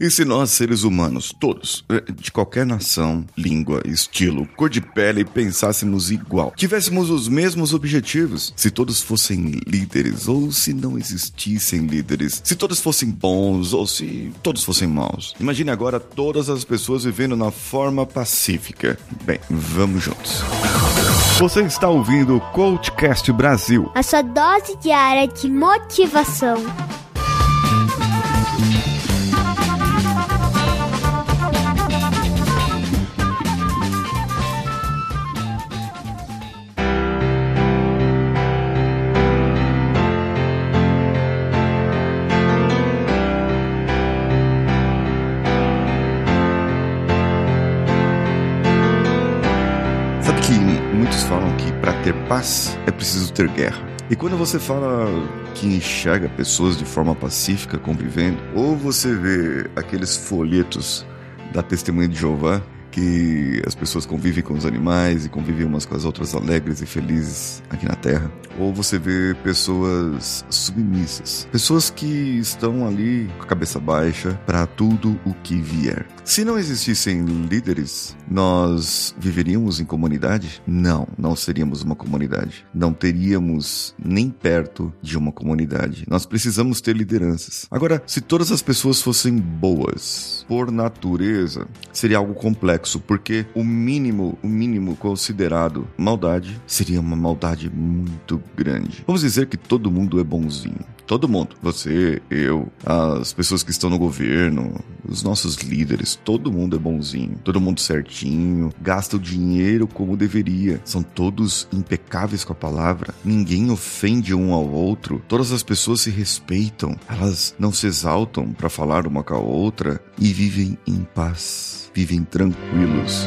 E se nós, seres humanos, todos, eh, de qualquer nação, língua, estilo, cor de pele, pensássemos igual, tivéssemos os mesmos objetivos, se todos fossem líderes ou se não existissem líderes, se todos fossem bons ou se todos fossem maus. Imagine agora todas as pessoas vivendo na forma pacífica. Bem, vamos juntos. Você está ouvindo o Coachcast Brasil. A sua dose diária de motivação. Falam que para ter paz é preciso ter guerra. E quando você fala que enxerga pessoas de forma pacífica convivendo, ou você vê aqueles folhetos da Testemunha de Jeová, que as pessoas convivem com os animais e convivem umas com as outras alegres e felizes aqui na Terra. Ou você vê pessoas submissas, pessoas que estão ali com a cabeça baixa para tudo o que vier. Se não existissem líderes, nós viveríamos em comunidade? Não, não seríamos uma comunidade. Não teríamos nem perto de uma comunidade. Nós precisamos ter lideranças. Agora, se todas as pessoas fossem boas por natureza, seria algo complexo, porque o mínimo, o mínimo considerado maldade seria uma maldade muito grande. Vamos dizer que todo mundo é bonzinho. Todo mundo. Você, eu, as pessoas que estão no governo, os nossos líderes, todo mundo é bonzinho. Todo mundo certinho, gasta o dinheiro como deveria. São todos impecáveis com a palavra. Ninguém ofende um ao outro. Todas as pessoas se respeitam. Elas não se exaltam para falar uma com a outra e vivem em paz. Vivem tranquilos.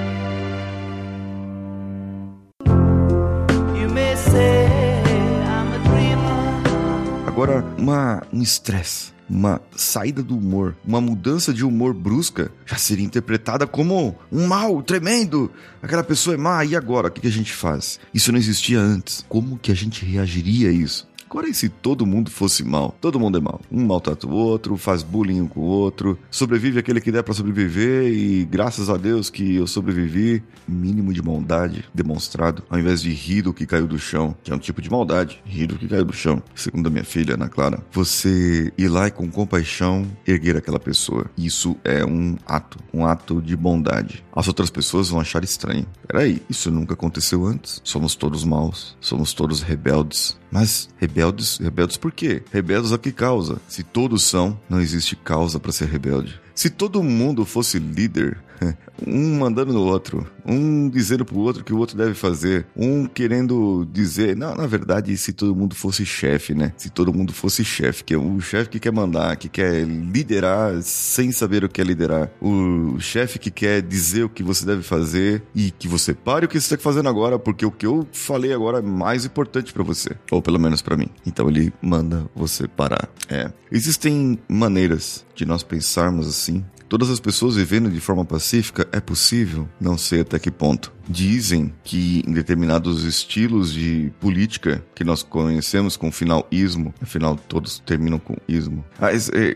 Agora, uma, um estresse, uma saída do humor, uma mudança de humor brusca já seria interpretada como um mal tremendo. Aquela pessoa é má, e agora? O que que a gente faz? Isso não existia antes. Como que a gente reagiria a isso? Agora, e se todo mundo fosse mal? Todo mundo é mal. Um maltrata o outro, faz bullying com o outro, sobrevive aquele que der pra sobreviver e graças a Deus que eu sobrevivi. Mínimo de bondade demonstrado, ao invés de rir do que caiu do chão, que é um tipo de maldade, rir do que caiu do chão. Segundo a minha filha, Ana Clara, você ir lá e com compaixão erguer aquela pessoa. Isso é um ato, um ato de bondade. As outras pessoas vão achar estranho. Peraí, isso nunca aconteceu antes. Somos todos maus, somos todos rebeldes. Mas rebeldes, rebeldes por quê? Rebeldes a que causa? Se todos são, não existe causa para ser rebelde. Se todo mundo fosse líder, um mandando no outro, um dizendo pro outro que o outro deve fazer, um querendo dizer, não, na verdade, se todo mundo fosse chefe, né? Se todo mundo fosse chefe, que é o chefe que quer mandar, que quer liderar sem saber o que é liderar, o chefe que quer dizer o que você deve fazer e que você pare o que você está fazendo agora, porque o que eu falei agora é mais importante para você, ou pelo menos para mim. Então ele manda você parar. É, existem maneiras de nós pensarmos assim todas as pessoas vivendo de forma pacífica é possível? Não sei até que ponto. Dizem que em determinados estilos de política que nós conhecemos com o final ismo, afinal todos terminam com ismo. Mas, é,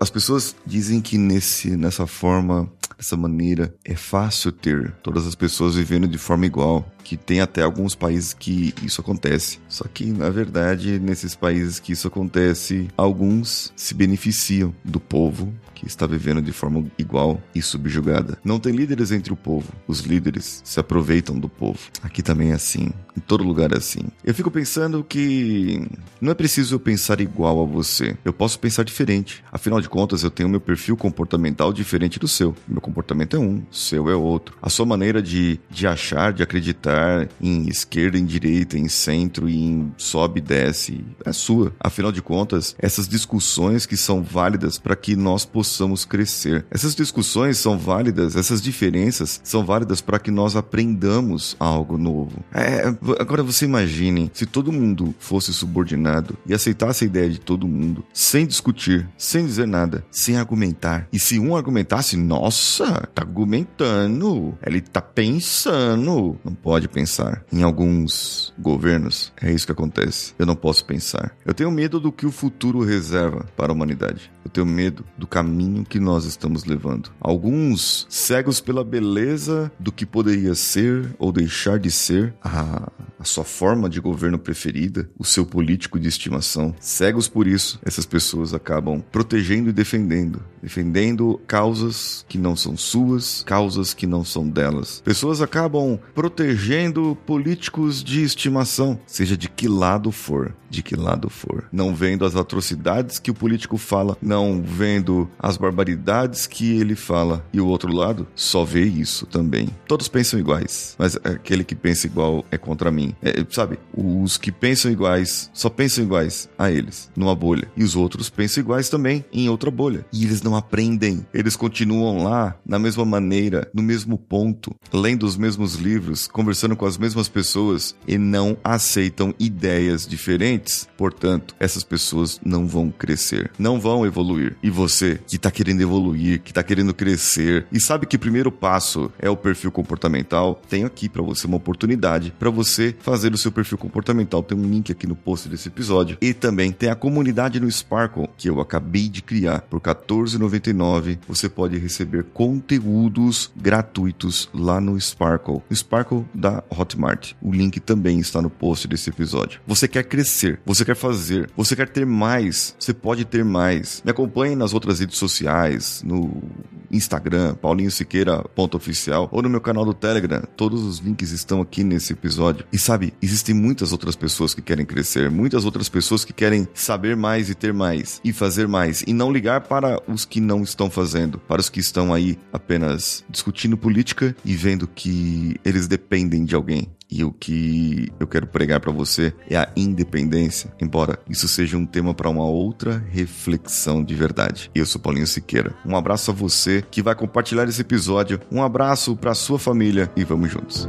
as pessoas dizem que nesse, nessa forma, dessa maneira, é fácil ter todas as pessoas vivendo de forma igual. Que tem até alguns países que isso acontece. Só que, na verdade, nesses países que isso acontece, alguns se beneficiam do povo que está vivendo de forma igual e subjugada. Não tem líderes entre o povo. Os líderes se aproveitam do povo. Aqui também é assim. Em todo lugar é assim. Eu fico pensando que não é preciso eu pensar igual a você. Eu posso pensar diferente. Afinal de contas, eu tenho meu perfil comportamental diferente do seu. Meu comportamento é um, seu é outro. A sua maneira de, de achar, de acreditar em esquerda, em direita, em centro, em sobe e desce é sua. Afinal de contas, essas discussões que são válidas para que nós possamos crescer. Essas discussões são válidas, essas diferenças são válidas para que nós aprendamos algo novo. É, agora você imagine se todo mundo fosse subordinado e aceitasse a ideia de todo mundo, sem discutir, sem dizer nada, sem argumentar. E se um argumentasse, nossa, tá argumentando. Ele tá pensando. Não pode pensar. Em alguns governos, é isso que acontece. Eu não posso pensar. Eu tenho medo do que o futuro reserva para a humanidade. Eu tenho medo do caminho que nós estamos levando. Alguns cegos pela beleza do que poderia ser ou deixar de ser a, a sua forma de governo preferida, o seu político de estimação. Cegos por isso, essas pessoas acabam protegendo e defendendo. Defendendo causas que não são suas, causas que não são delas. Pessoas acabam protegendo políticos de estimação, seja de que lado for, de que lado for. Não vendo as atrocidades que o político fala, não vendo as barbaridades que ele fala. E o outro lado só vê isso também. Todos pensam iguais, mas aquele que pensa igual é contra mim. É, sabe, os que pensam iguais só pensam iguais a eles, numa bolha. E os outros pensam iguais também em outra bolha. E eles não aprendem. Eles continuam lá, na mesma maneira, no mesmo ponto, lendo os mesmos livros, conversando com as mesmas pessoas e não aceitam ideias diferentes. Portanto, essas pessoas não vão crescer, não vão evoluir. E você que está querendo evoluir, que está querendo crescer e sabe que o primeiro passo é o perfil comportamental, tenho aqui para você uma oportunidade para você fazer o seu perfil comportamental. Tem um link aqui no post desse episódio e também tem a comunidade no Sparkle que eu acabei de criar por 14,99. Você pode receber conteúdos gratuitos lá no Sparkle, no Sparkle da Hotmart. O link também está no post desse episódio. Você quer crescer, você quer fazer, você quer ter mais, você pode ter mais. Me acompanhe nas outras redes sociais, no Instagram, paulinhosiqueira.oficial ou no meu canal do Telegram. Todos os links estão aqui nesse episódio. E sabe, existem muitas outras pessoas que querem crescer, muitas outras pessoas que querem saber mais e ter mais e fazer mais e não ligar para os que não estão fazendo, para os que estão aí apenas discutindo política e vendo que eles dependem de alguém. E o que eu quero pregar para você é a independência, embora isso seja um tema para uma outra reflexão de verdade. Eu sou Paulinho Siqueira. Um abraço a você que vai compartilhar esse episódio. Um abraço para sua família e vamos juntos.